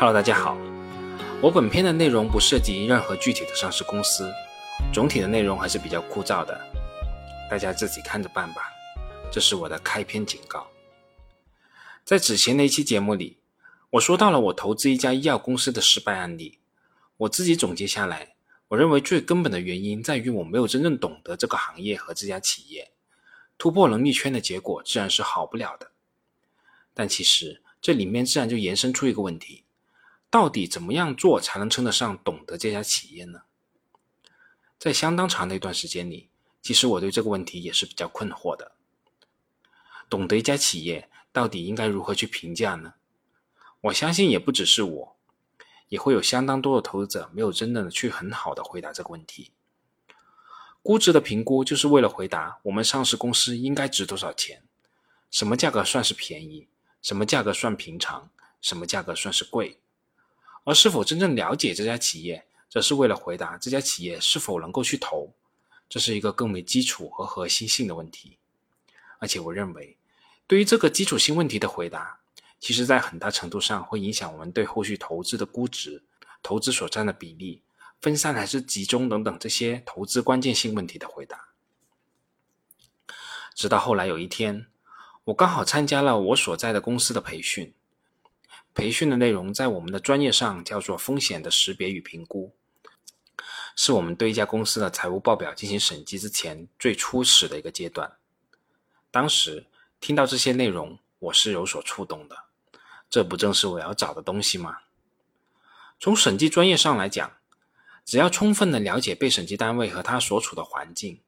Hello，大家好。我本篇的内容不涉及任何具体的上市公司，总体的内容还是比较枯燥的，大家自己看着办吧。这是我的开篇警告。在之前的一期节目里，我说到了我投资一家医药公司的失败案例。我自己总结下来，我认为最根本的原因在于我没有真正懂得这个行业和这家企业，突破能力圈的结果自然是好不了的。但其实这里面自然就延伸出一个问题。到底怎么样做才能称得上懂得这家企业呢？在相当长的一段时间里，其实我对这个问题也是比较困惑的。懂得一家企业到底应该如何去评价呢？我相信也不只是我，也会有相当多的投资者没有真正的去很好的回答这个问题。估值的评估就是为了回答我们上市公司应该值多少钱，什么价格算是便宜，什么价格算平常，什么价格算是贵。而是否真正了解这家企业，则是为了回答这家企业是否能够去投，这是一个更为基础和核心性的问题。而且我认为，对于这个基础性问题的回答，其实在很大程度上会影响我们对后续投资的估值、投资所占的比例、分散还是集中等等这些投资关键性问题的回答。直到后来有一天，我刚好参加了我所在的公司的培训。培训的内容在我们的专业上叫做风险的识别与评估，是我们对一家公司的财务报表进行审计之前最初始的一个阶段。当时听到这些内容，我是有所触动的。这不正是我要找的东西吗？从审计专业上来讲，只要充分的了解被审计单位和他所处的环境，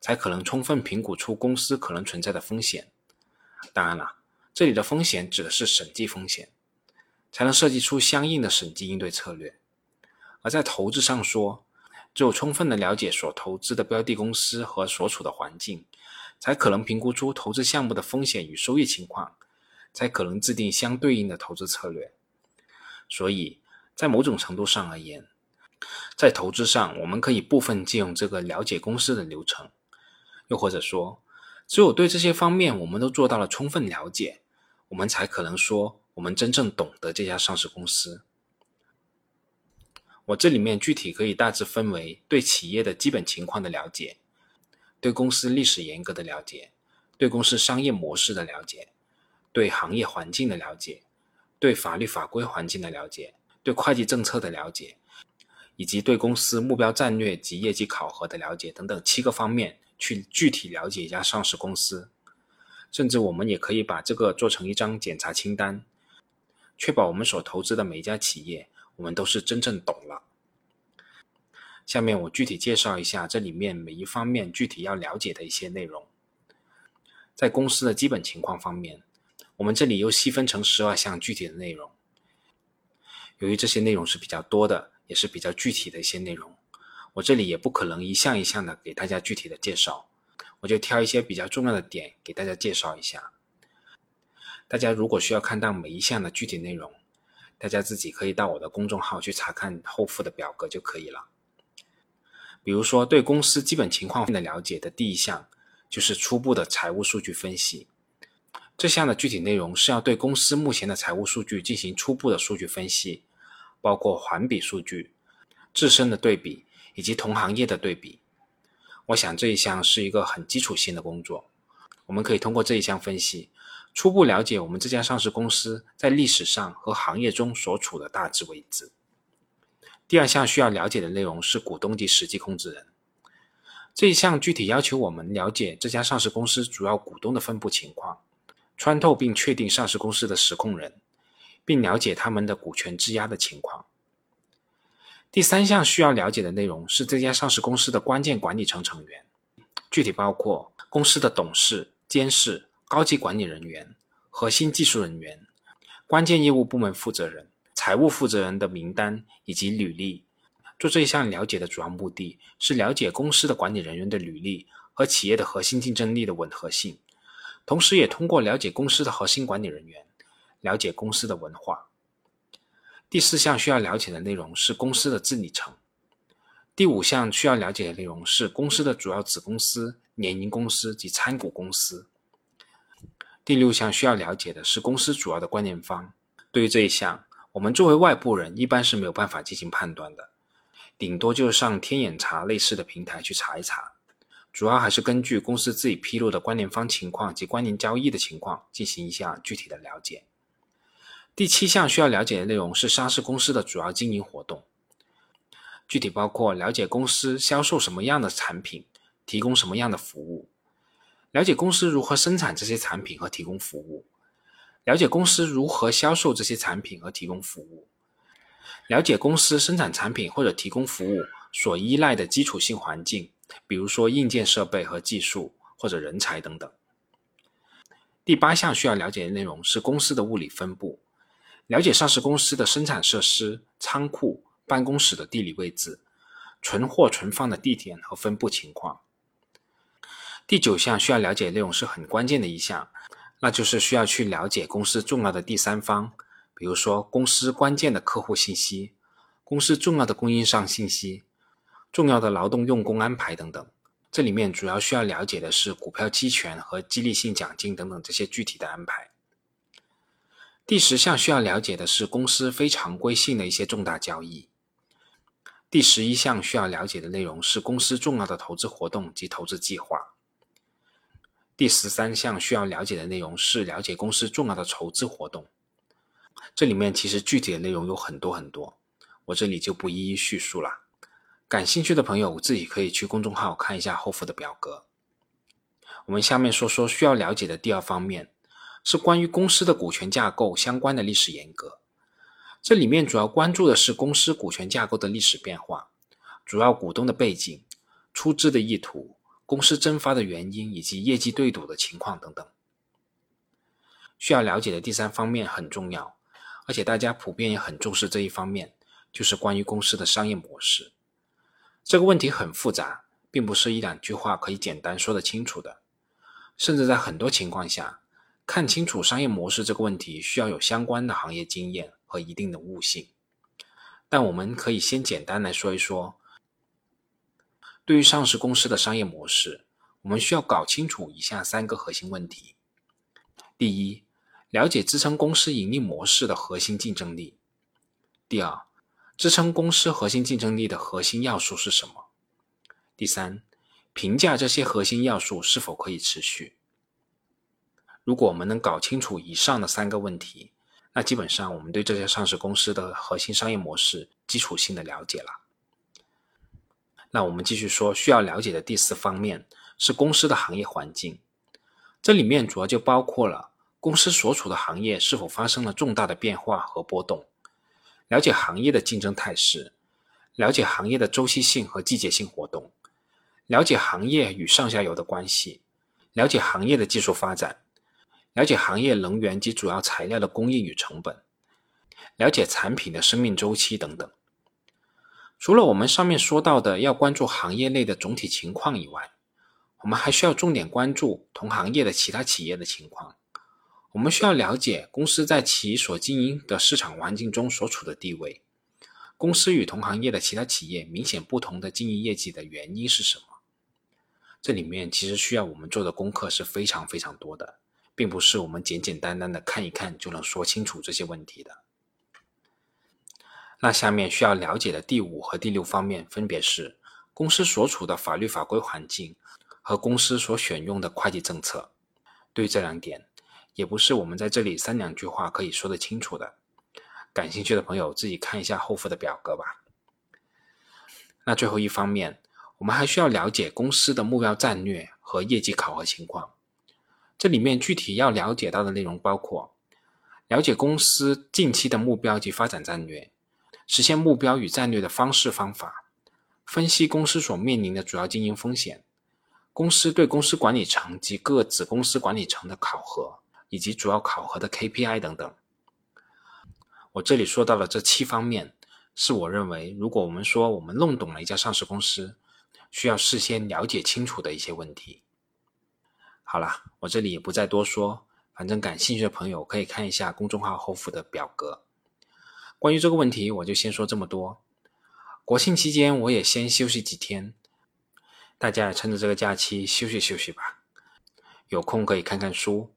才可能充分评估出公司可能存在的风险。当然了，这里的风险指的是审计风险。才能设计出相应的审计应对策略。而在投资上说，只有充分的了解所投资的标的公司和所处的环境，才可能评估出投资项目的风险与收益情况，才可能制定相对应的投资策略。所以在某种程度上而言，在投资上，我们可以部分借用这个了解公司的流程，又或者说，只有对这些方面我们都做到了充分了解，我们才可能说。我们真正懂得这家上市公司，我这里面具体可以大致分为对企业的基本情况的了解，对公司历史严格的了解，对公司商业模式的了解，对行业环境的了解，对法律法规环境的了解，对会计政策的了解，以及对公司目标战略及业绩考核的了解等等七个方面去具体了解一家上市公司，甚至我们也可以把这个做成一张检查清单。确保我们所投资的每一家企业，我们都是真正懂了。下面我具体介绍一下这里面每一方面具体要了解的一些内容。在公司的基本情况方面，我们这里又细分成十二项具体的内容。由于这些内容是比较多的，也是比较具体的一些内容，我这里也不可能一项一项的给大家具体的介绍，我就挑一些比较重要的点给大家介绍一下。大家如果需要看到每一项的具体内容，大家自己可以到我的公众号去查看后附的表格就可以了。比如说，对公司基本情况的了解的第一项就是初步的财务数据分析。这项的具体内容是要对公司目前的财务数据进行初步的数据分析，包括环比数据、自身的对比以及同行业的对比。我想这一项是一个很基础性的工作，我们可以通过这一项分析。初步了解我们这家上市公司在历史上和行业中所处的大致位置。第二项需要了解的内容是股东及实际控制人。这一项具体要求我们了解这家上市公司主要股东的分布情况，穿透并确定上市公司的实控人，并了解他们的股权质押的情况。第三项需要了解的内容是这家上市公司的关键管理层成员，具体包括公司的董事、监事。高级管理人员、核心技术人员、关键业务部门负责人、财务负责人的名单以及履历。做这一项了解的主要目的是了解公司的管理人员的履历和企业的核心竞争力的吻合性，同时也通过了解公司的核心管理人员，了解公司的文化。第四项需要了解的内容是公司的治理层。第五项需要了解的内容是公司的主要子公司、联营公司及参股公司。第六项需要了解的是公司主要的关联方。对于这一项，我们作为外部人一般是没有办法进行判断的，顶多就是上天眼查类似的平台去查一查，主要还是根据公司自己披露的关联方情况及关联交易的情况进行一下具体的了解。第七项需要了解的内容是上市公司的主要经营活动，具体包括了解公司销售什么样的产品，提供什么样的服务，了解公司如何生产这些产品和提供服务，了解公司如何销售这些产品和提供服务，了解公司生产产品或者提供服务所依赖的基础性环境，比如说硬件设备和技术或者人才等等。第八项需要了解的内容是公司的物理分布。了解上市公司的生产设施、仓库、办公室的地理位置、存货存放的地点和分布情况。第九项需要了解内容是很关键的一项，那就是需要去了解公司重要的第三方，比如说公司关键的客户信息、公司重要的供应商信息、重要的劳动用工安排等等。这里面主要需要了解的是股票期权和激励性奖金等等这些具体的安排。第十项需要了解的是公司非常规性的一些重大交易。第十一项需要了解的内容是公司重要的投资活动及投资计划。第十三项需要了解的内容是了解公司重要的筹资活动。这里面其实具体的内容有很多很多，我这里就不一一叙述了。感兴趣的朋友自己可以去公众号看一下后附的表格。我们下面说说需要了解的第二方面。是关于公司的股权架构相关的历史沿革，这里面主要关注的是公司股权架构的历史变化、主要股东的背景、出资的意图、公司蒸发的原因以及业绩对赌的情况等等。需要了解的第三方面很重要，而且大家普遍也很重视这一方面，就是关于公司的商业模式。这个问题很复杂，并不是一两句话可以简单说得清楚的，甚至在很多情况下。看清楚商业模式这个问题，需要有相关的行业经验和一定的悟性。但我们可以先简单来说一说，对于上市公司的商业模式，我们需要搞清楚以下三个核心问题：第一，了解支撑公司盈利模式的核心竞争力；第二，支撑公司核心竞争力的核心要素是什么；第三，评价这些核心要素是否可以持续。如果我们能搞清楚以上的三个问题，那基本上我们对这些上市公司的核心商业模式基础性的了解了。那我们继续说，需要了解的第四方面是公司的行业环境，这里面主要就包括了公司所处的行业是否发生了重大的变化和波动，了解行业的竞争态势，了解行业的周期性和季节性活动，了解行业与上下游的关系，了解行业的技术发展。了解行业能源及主要材料的供应与成本，了解产品的生命周期等等。除了我们上面说到的要关注行业内的总体情况以外，我们还需要重点关注同行业的其他企业的情况。我们需要了解公司在其所经营的市场环境中所处的地位，公司与同行业的其他企业明显不同的经营业绩的原因是什么。这里面其实需要我们做的功课是非常非常多的。并不是我们简简单单的看一看就能说清楚这些问题的。那下面需要了解的第五和第六方面分别是公司所处的法律法规环境和公司所选用的会计政策。对这两点，也不是我们在这里三两句话可以说得清楚的。感兴趣的朋友自己看一下后附的表格吧。那最后一方面，我们还需要了解公司的目标战略和业绩考核情况。这里面具体要了解到的内容包括：了解公司近期的目标及发展战略，实现目标与战略的方式方法，分析公司所面临的主要经营风险，公司对公司管理层及各子公司管理层的考核，以及主要考核的 KPI 等等。我这里说到的这七方面，是我认为如果我们说我们弄懂了一家上市公司，需要事先了解清楚的一些问题。好了，我这里也不再多说，反正感兴趣的朋友可以看一下公众号后附的表格。关于这个问题，我就先说这么多。国庆期间我也先休息几天，大家也趁着这个假期休息休息吧。有空可以看看书。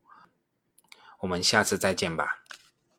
我们下次再见吧。